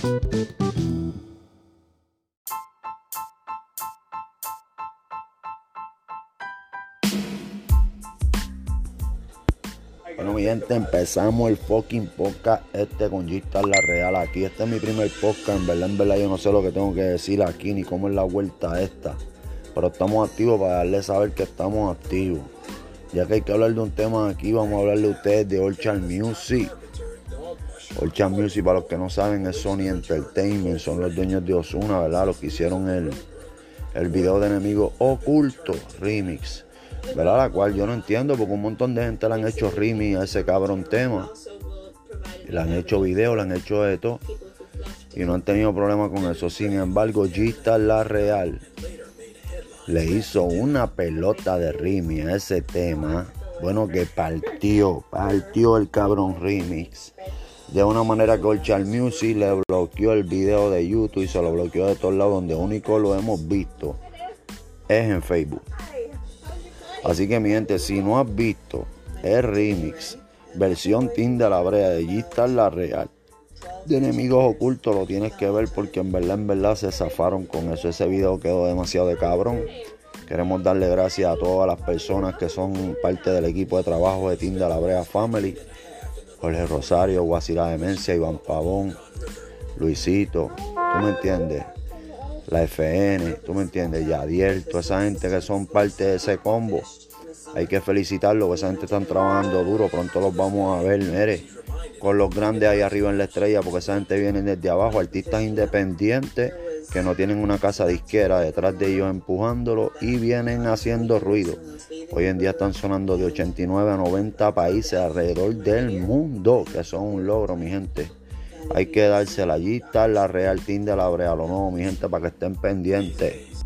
Bueno, mi gente, empezamos el fucking podcast este con G La Real aquí. Este es mi primer podcast. En verdad, en verdad, yo no sé lo que tengo que decir aquí ni cómo es la vuelta esta. Pero estamos activos para darles saber que estamos activos. Ya que hay que hablar de un tema aquí, vamos a hablarle a ustedes de Orchard Music. Orchard Music, para los que no saben, es Sony Entertainment. Son los dueños de Osuna, ¿verdad? Los que hicieron el, el video de enemigo oculto remix. ¿verdad? La cual yo no entiendo porque un montón de gente le han hecho remix a ese cabrón tema. Le han hecho video, le han hecho esto. Y no han tenido problema con eso. Sin embargo, Gista La Real le hizo una pelota de remix a ese tema. Bueno, que partió, partió el cabrón remix. De una manera que Orchard Music le bloqueó el video de YouTube y se lo bloqueó de todos lados, donde único lo hemos visto es en Facebook. Así que mi gente, si no has visto el remix, versión Team de la Brea, de está la real. De enemigos ocultos lo tienes que ver porque en verdad, en verdad se zafaron con eso. Ese video quedó demasiado de cabrón. Queremos darle gracias a todas las personas que son parte del equipo de trabajo de Team de la Brea Family. Jorge Rosario, Guasira Demencia, Iván Pavón, Luisito, ¿tú me entiendes? la FN, tú me entiendes, Yadier, toda esa gente que son parte de ese combo. Hay que felicitarlos, esa gente están trabajando duro, pronto los vamos a ver, mire, con los grandes ahí arriba en la estrella, porque esa gente viene desde abajo, artistas independientes que no tienen una casa disquera detrás de ellos empujándolo y vienen haciendo ruido. Hoy en día están sonando de 89 a 90 países alrededor del mundo, que son un logro, mi gente. Hay que dársela. Allí está la Real Team de la Brea. No, mi gente, para que estén pendientes.